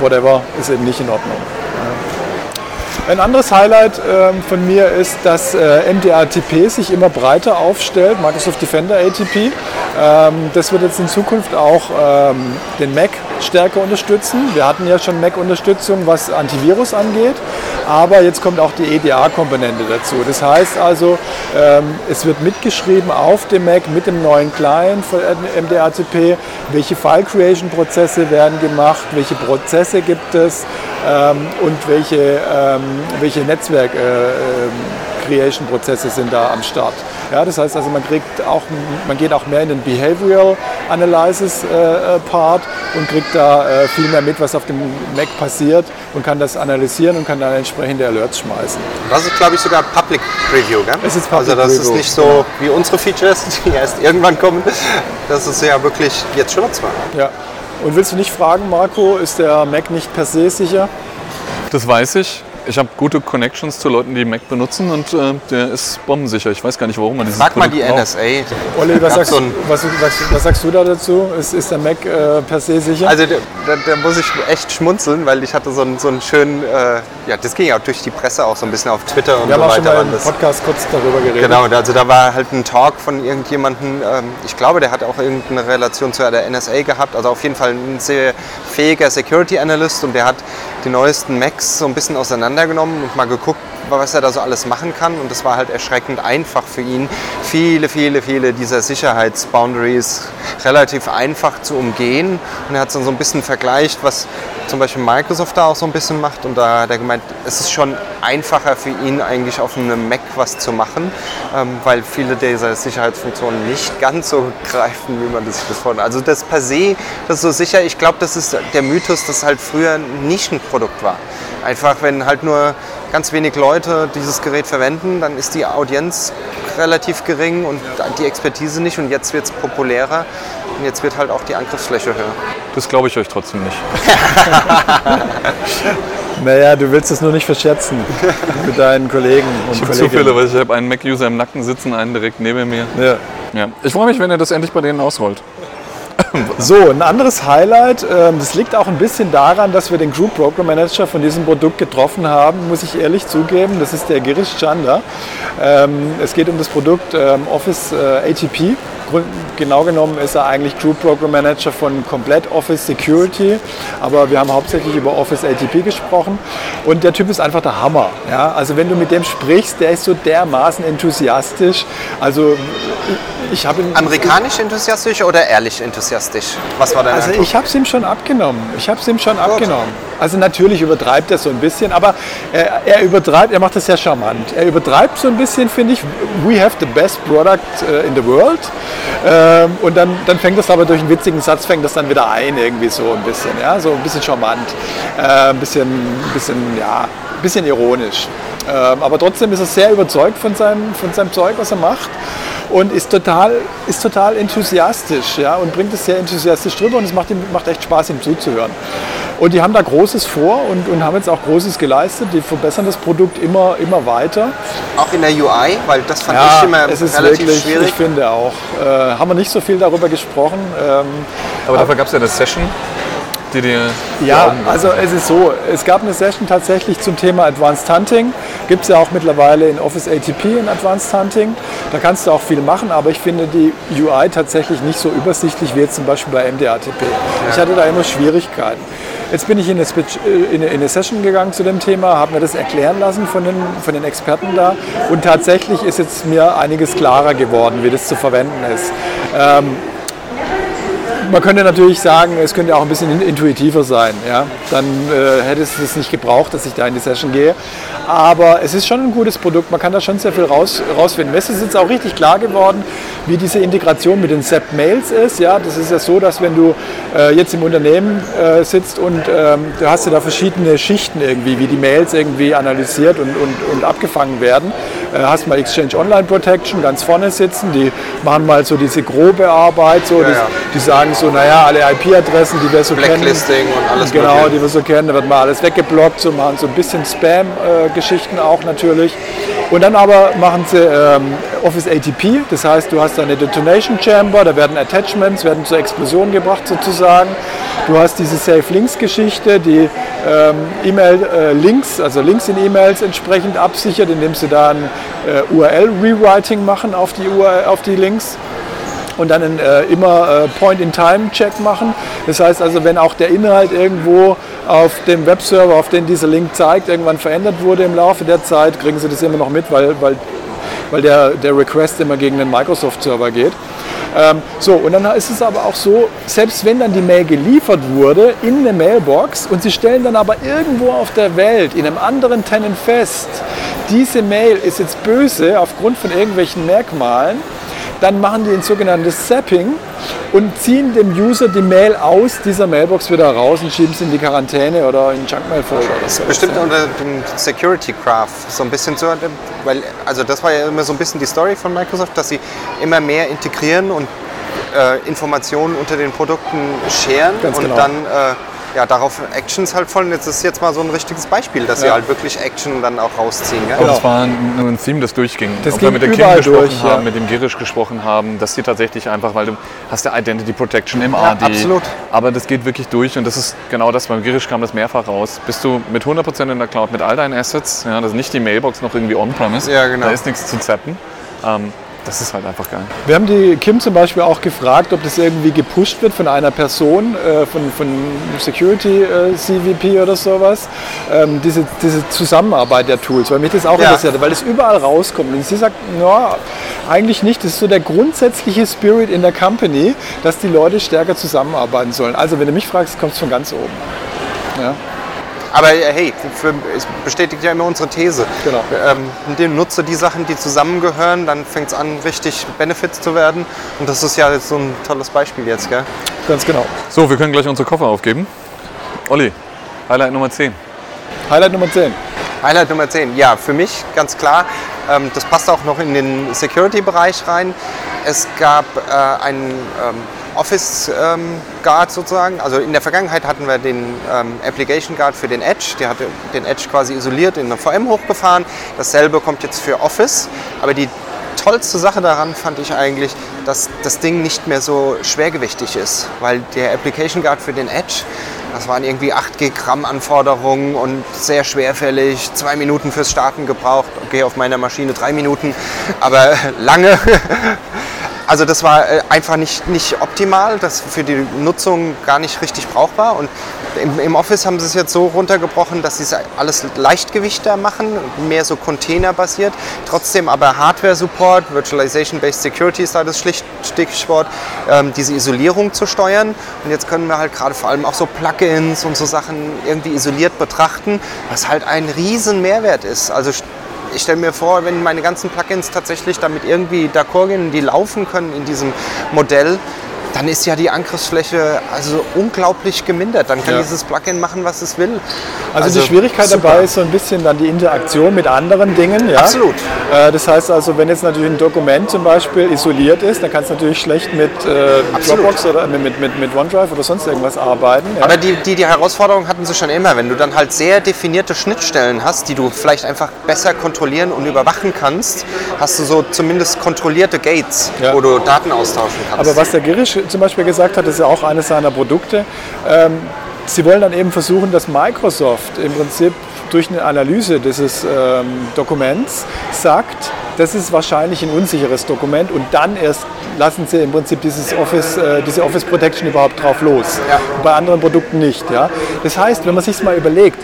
whatever ist eben nicht in Ordnung. Ein anderes Highlight ähm, von mir ist, dass äh, MDATP sich immer breiter aufstellt, Microsoft Defender ATP. Ähm, das wird jetzt in Zukunft auch ähm, den Mac stärker unterstützen. Wir hatten ja schon Mac-Unterstützung, was Antivirus angeht, aber jetzt kommt auch die EDA-Komponente dazu. Das heißt also, es wird mitgeschrieben auf dem Mac mit dem neuen Client von MDATP, welche File-Creation-Prozesse werden gemacht, welche Prozesse gibt es und welche, ähm, welche Netzwerk-Creation-Prozesse sind da am Start. Ja, das heißt also, man, kriegt auch, man geht auch mehr in den Behavioral Analysis äh, Part und kriegt da äh, viel mehr mit, was auf dem Mac passiert und kann das analysieren und kann dann entsprechende Alerts schmeißen. Das ist, glaube ich, sogar Public Preview, gell? Es ist Public Also das Preview, ist nicht so wie unsere Features, die erst irgendwann kommen. Das ist ja wirklich jetzt schon nutzbar. Ja. Und willst du nicht fragen, Marco, ist der Mac nicht per se sicher? Das weiß ich. Ich habe gute Connections zu Leuten, die Mac benutzen und äh, der ist bombensicher. Ich weiß gar nicht, warum man dieses Frag mal die Produkt braucht. NSA. Olli, was sagst, so was, was, was sagst du da dazu? Ist, ist der Mac äh, per se sicher? Also da, da, da muss ich echt schmunzeln, weil ich hatte so einen, so einen schönen, äh, ja das ging ja auch durch die Presse auch so ein bisschen auf Twitter und Wir haben so auch schon weiter. mal im Podcast kurz darüber geredet. Genau, also da war halt ein Talk von irgendjemandem, ähm, ich glaube, der hat auch irgendeine Relation zu der NSA gehabt, also auf jeden Fall ein sehr fähiger Security Analyst und der hat die neuesten Macs so ein bisschen auseinandergenommen und mal geguckt, was er da so alles machen kann und das war halt erschreckend einfach für ihn, viele, viele, viele dieser Sicherheitsboundaries relativ einfach zu umgehen und er hat dann so ein bisschen vergleicht, was zum Beispiel Microsoft da auch so ein bisschen macht und da hat er gemeint, es ist schon einfacher für ihn eigentlich auf einem Mac was zu machen, ähm, weil viele dieser Sicherheitsfunktionen nicht ganz so greifen, wie man das sich das vorstellt. Also das per se, das ist so sicher, ich glaube, das ist der Mythos, dass halt früher ein Nischenprodukt war. Einfach, wenn halt nur ganz wenig Leute dieses Gerät verwenden, dann ist die Audienz relativ gering und die Expertise nicht und jetzt wird es populärer und jetzt wird halt auch die Angriffsfläche höher. Das glaube ich euch trotzdem nicht. Naja, du willst es nur nicht verschätzen mit deinen Kollegen und Ich habe Kolleginnen. Zufälle, weil ich habe einen Mac-User im Nacken sitzen, einen direkt neben mir. Ja. Ja. Ich freue mich, wenn ihr das endlich bei denen ausrollt. So, ein anderes Highlight, ähm, das liegt auch ein bisschen daran, dass wir den Group Program Manager von diesem Produkt getroffen haben, muss ich ehrlich zugeben. Das ist der Girish Chanda. Ähm, Es geht um das Produkt ähm, Office äh, ATP. Genau genommen ist er eigentlich Group Program Manager von komplett Office Security, aber wir haben hauptsächlich über Office ATP gesprochen und der Typ ist einfach der Hammer. Ja? Also wenn du mit dem sprichst, der ist so dermaßen enthusiastisch. Also ich habe Amerikanisch enthusiastisch oder ehrlich enthusiastisch? Was war dein also Eindruck? ich habe es ihm schon abgenommen. Ich habe es ihm schon abgenommen. Also natürlich übertreibt er so ein bisschen, aber er, er übertreibt, er macht das sehr charmant. Er übertreibt so ein bisschen, finde ich. We have the best product äh, in the world. Ähm, und dann, dann fängt das aber durch einen witzigen Satz, fängt das dann wieder ein, irgendwie so ein bisschen. Ja, so ein bisschen charmant. Äh, ein bisschen, ein bisschen, ja, ein bisschen ironisch. Ähm, aber trotzdem ist er sehr überzeugt von seinem, von seinem Zeug, was er macht und ist total, ist total enthusiastisch ja, und bringt es sehr enthusiastisch drüber und es macht, ihm, macht echt Spaß, ihm zuzuhören. Und die haben da Großes vor und, und haben jetzt auch Großes geleistet. Die verbessern das Produkt immer, immer weiter. Auch in der UI, weil das fand Ja, ich immer es ist relativ wirklich, schwierig. ich finde auch. Äh, haben wir nicht so viel darüber gesprochen. Ähm, Aber dafür gab es ja eine Session, dir die Ja, Augen also es ist so, es gab eine Session tatsächlich zum Thema Advanced Hunting. Gibt es ja auch mittlerweile in Office ATP in Advanced Hunting. Da kannst du auch viel machen, aber ich finde die UI tatsächlich nicht so übersichtlich wie jetzt zum Beispiel bei MDATP. Ich hatte da immer Schwierigkeiten. Jetzt bin ich in eine, äh, in eine, in eine Session gegangen zu dem Thema, habe mir das erklären lassen von den, von den Experten da und tatsächlich ist jetzt mir einiges klarer geworden, wie das zu verwenden ist. Man könnte natürlich sagen, es könnte auch ein bisschen intuitiver sein. Ja? Dann äh, hätte es es nicht gebraucht, dass ich da in die Session gehe. Aber es ist schon ein gutes Produkt. Man kann da schon sehr viel raus, rausfinden. Mir ist es jetzt auch richtig klar geworden, wie diese Integration mit den SAP-Mails ist. Ja? Das ist ja so, dass wenn du äh, jetzt im Unternehmen äh, sitzt und ähm, du hast ja da verschiedene Schichten irgendwie, wie die Mails irgendwie analysiert und, und, und abgefangen werden. Äh, hast mal Exchange Online Protection ganz vorne sitzen, die machen mal so diese grobe Arbeit, so, Ja, die, ja. die sagen so, naja, alle IP-Adressen, die wir so kennen. Und alles Genau, Mögliche. die wir so kennen, da wird mal alles weggeblockt, so machen so ein bisschen Spam-Geschichten auch natürlich. Und dann aber machen sie ähm, Office ATP, das heißt, du hast eine Detonation Chamber, da werden Attachments, werden zur Explosion gebracht sozusagen. Du hast diese Safe Links Geschichte, die ähm, E-Mail-Links, also Links in E-Mails entsprechend absichert, indem sie da ein äh, URL-Rewriting machen auf die, URL, auf die Links und dann einen, äh, immer äh, Point-in-Time-Check machen. Das heißt also, wenn auch der Inhalt irgendwo auf dem Webserver, auf den dieser Link zeigt, irgendwann verändert wurde im Laufe der Zeit, kriegen Sie das immer noch mit, weil, weil, weil der, der Request immer gegen den Microsoft-Server geht. Ähm, so, und dann ist es aber auch so, selbst wenn dann die Mail geliefert wurde in eine Mailbox und Sie stellen dann aber irgendwo auf der Welt, in einem anderen Tenant fest, diese Mail ist jetzt böse aufgrund von irgendwelchen Merkmalen, dann machen die ein sogenanntes Zapping und ziehen dem User die Mail aus dieser Mailbox wieder raus und schieben sie in die Quarantäne oder in den Junkmail-Folder oder so. Bestimmt unter dem Security Graph so ein bisschen so, weil also das war ja immer so ein bisschen die Story von Microsoft, dass sie immer mehr integrieren und äh, Informationen unter den Produkten scheren Ganz und genau. dann äh, ja, darauf Actions halt folgen. Jetzt ist jetzt mal so ein richtiges Beispiel, dass sie Ja. halt wirklich Action dann auch rausziehen. Gell? Genau. es war nur ein Theme, das durchging. Das Ob wir ging mit der Kim gesprochen durch, haben, ja. mit dem Girish gesprochen haben, dass die tatsächlich einfach, weil du hast ja Identity Protection im Ja, AD. absolut. Aber das geht wirklich durch und das ist genau das. Beim Girish kam das mehrfach raus. Bist du mit 100% in der Cloud mit all deinen Assets, ja, das ist nicht die Mailbox noch irgendwie on-premise, Ja, genau. da ist nichts zu zappen. Ähm, das ist halt einfach geil. Wir haben die Kim zum Beispiel auch gefragt, ob das irgendwie gepusht wird von einer Person, äh, von, von Security äh, CVP oder sowas, ähm, diese, diese Zusammenarbeit der Tools, weil mich das auch Ja. interessiert, weil es überall rauskommt. Und sie sagt, ja, eigentlich nicht. Das ist so der grundsätzliche Spirit in der Company, dass die Leute stärker zusammenarbeiten sollen. Also wenn du mich fragst, kommt es von ganz oben. Ja. Aber äh, hey, für, es bestätigt ja immer unsere These. Genau. Ähm, nutze die Sachen, die zusammengehören, dann fängt es an, richtig Benefits zu werden. Und das ist ja jetzt so ein tolles Beispiel jetzt, gell? Ganz genau. So, wir können gleich unsere Koffer aufgeben. Olli, Highlight Nummer 10. Highlight Nummer 10. Highlight Nummer 10. Ja, für mich ganz klar. Ähm, das passt auch noch in den Security-Bereich rein. Es gab äh, einen ähm, Office ähm, Guard sozusagen. Also in der Vergangenheit hatten wir den ähm, Application Guard für den Edge. Der hatte den Edge quasi isoliert in eine VM hochgefahren. Dasselbe kommt jetzt für Office. Aber die tollste Sache daran fand ich eigentlich, dass das Ding nicht mehr so schwergewichtig ist. Weil der Application Guard für den Edge, das waren irgendwie 8 G Gramm Anforderungen und sehr schwerfällig. Zwei Minuten fürs Starten gebraucht. Okay, auf meiner Maschine drei Minuten, aber lange. Also das war äh, einfach nicht, nicht optimal, das für die Nutzung gar nicht richtig brauchbar. Und im, im Office haben sie es jetzt so runtergebrochen, dass sie es alles leichtgewichter machen, mehr so containerbasiert. Trotzdem aber Hardware-Support, Virtualization-Based Security ist da das Stichwort, ähm, diese Isolierung zu steuern. Und jetzt können wir halt gerade vor allem auch so Plugins und so Sachen irgendwie isoliert betrachten, was halt ein riesen Mehrwert ist. Also ich stelle mir vor, wenn meine ganzen Plugins tatsächlich damit irgendwie d'accord gehen, die laufen können in diesem Modell, dann ist ja die Angriffsfläche also unglaublich gemindert. Dann kann Ja. dieses Plugin machen, was es will. Also, die Schwierigkeit super. dabei ist so ein bisschen dann die Interaktion mit anderen Dingen. Ja? Absolut. Äh, das heißt also, wenn jetzt natürlich ein Dokument zum Beispiel isoliert ist, dann kannst du natürlich schlecht mit äh. Dropbox oder mit, mit, mit, mit OneDrive oder sonst irgendwas arbeiten. Ja? Aber die, die, die Herausforderung hatten sie schon immer, wenn du dann halt sehr definierte Schnittstellen hast, die du vielleicht einfach besser kontrollieren und überwachen kannst, hast du so zumindest kontrollierte Gates, Ja. wo du Daten austauschen kannst. Aber was der Girisch zum Beispiel gesagt hat, das ist ja auch eines seiner Produkte. Ähm, sie wollen dann eben versuchen, dass Microsoft im Prinzip durch eine Analyse dieses ähm, Dokuments sagt, das ist wahrscheinlich ein unsicheres Dokument und dann erst lassen sie im Prinzip dieses Office, äh, diese Office Protection überhaupt drauf los. Ja. Bei anderen Produkten nicht. Ja? Das heißt, wenn man sich mal überlegt,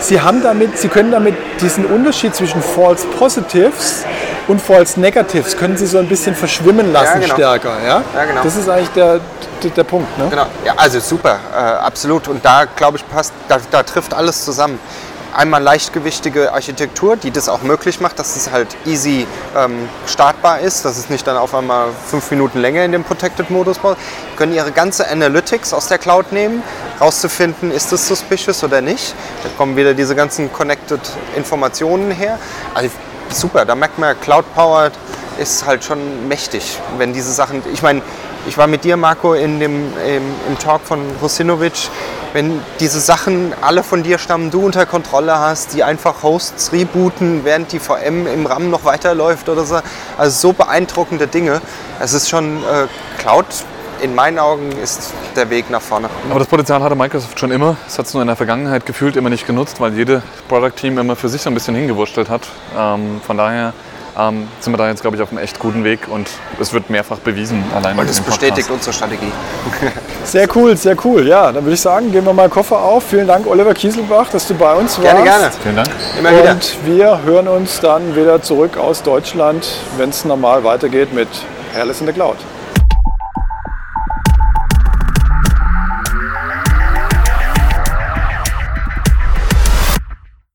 sie, haben damit, sie können damit diesen Unterschied zwischen False Positives und False Negatives können sie so ein bisschen verschwimmen lassen genau. stärker. Ja? Ja, genau. Das ist eigentlich der, der, der Punkt. Ne? Genau, ja, also super, äh, absolut. Und da glaube ich passt, da, da trifft alles zusammen. Einmal leichtgewichtige Architektur, die das auch möglich macht, dass es halt easy ähm, startbar ist, dass es nicht dann auf einmal fünf Minuten länger in dem Protected-Modus braucht. Können ihre ganze Analytics aus der Cloud nehmen, rauszufinden, ist es suspicious oder nicht. Da kommen wieder diese ganzen connected Informationen her. Also super, da merkt man, Cloud-Powered ist halt schon mächtig, wenn diese Sachen, ich meine, ich war mit dir, Marco, in dem, im, im Talk von Rosinovic. Wenn diese Sachen alle von dir stammen, du unter Kontrolle hast, die einfach Hosts rebooten, während die VM im RAM noch weiterläuft oder so. Also so beeindruckende Dinge. Es ist schon äh, Cloud, in meinen Augen, ist der Weg nach vorne. Aber das Potenzial hatte Microsoft schon immer. Es hat es nur in der Vergangenheit gefühlt immer nicht genutzt, weil jede Product Team immer für sich so ein bisschen hingewurschtelt hat. Ähm, von daher ähm, sind wir da jetzt, glaube ich, auf einem echt guten Weg und es wird mehrfach bewiesen. Allein Und dem bestätigt unsere Strategie. Sehr cool, sehr cool. Ja, dann würde ich sagen, gehen wir mal Koffer auf. Vielen Dank, Oliver Kieselbach, dass du bei uns warst. Gerne, gerne. Vielen Dank. Immer wieder. Und wir hören uns dann wieder zurück aus Deutschland, wenn es normal weitergeht mit Hairless in the Cloud.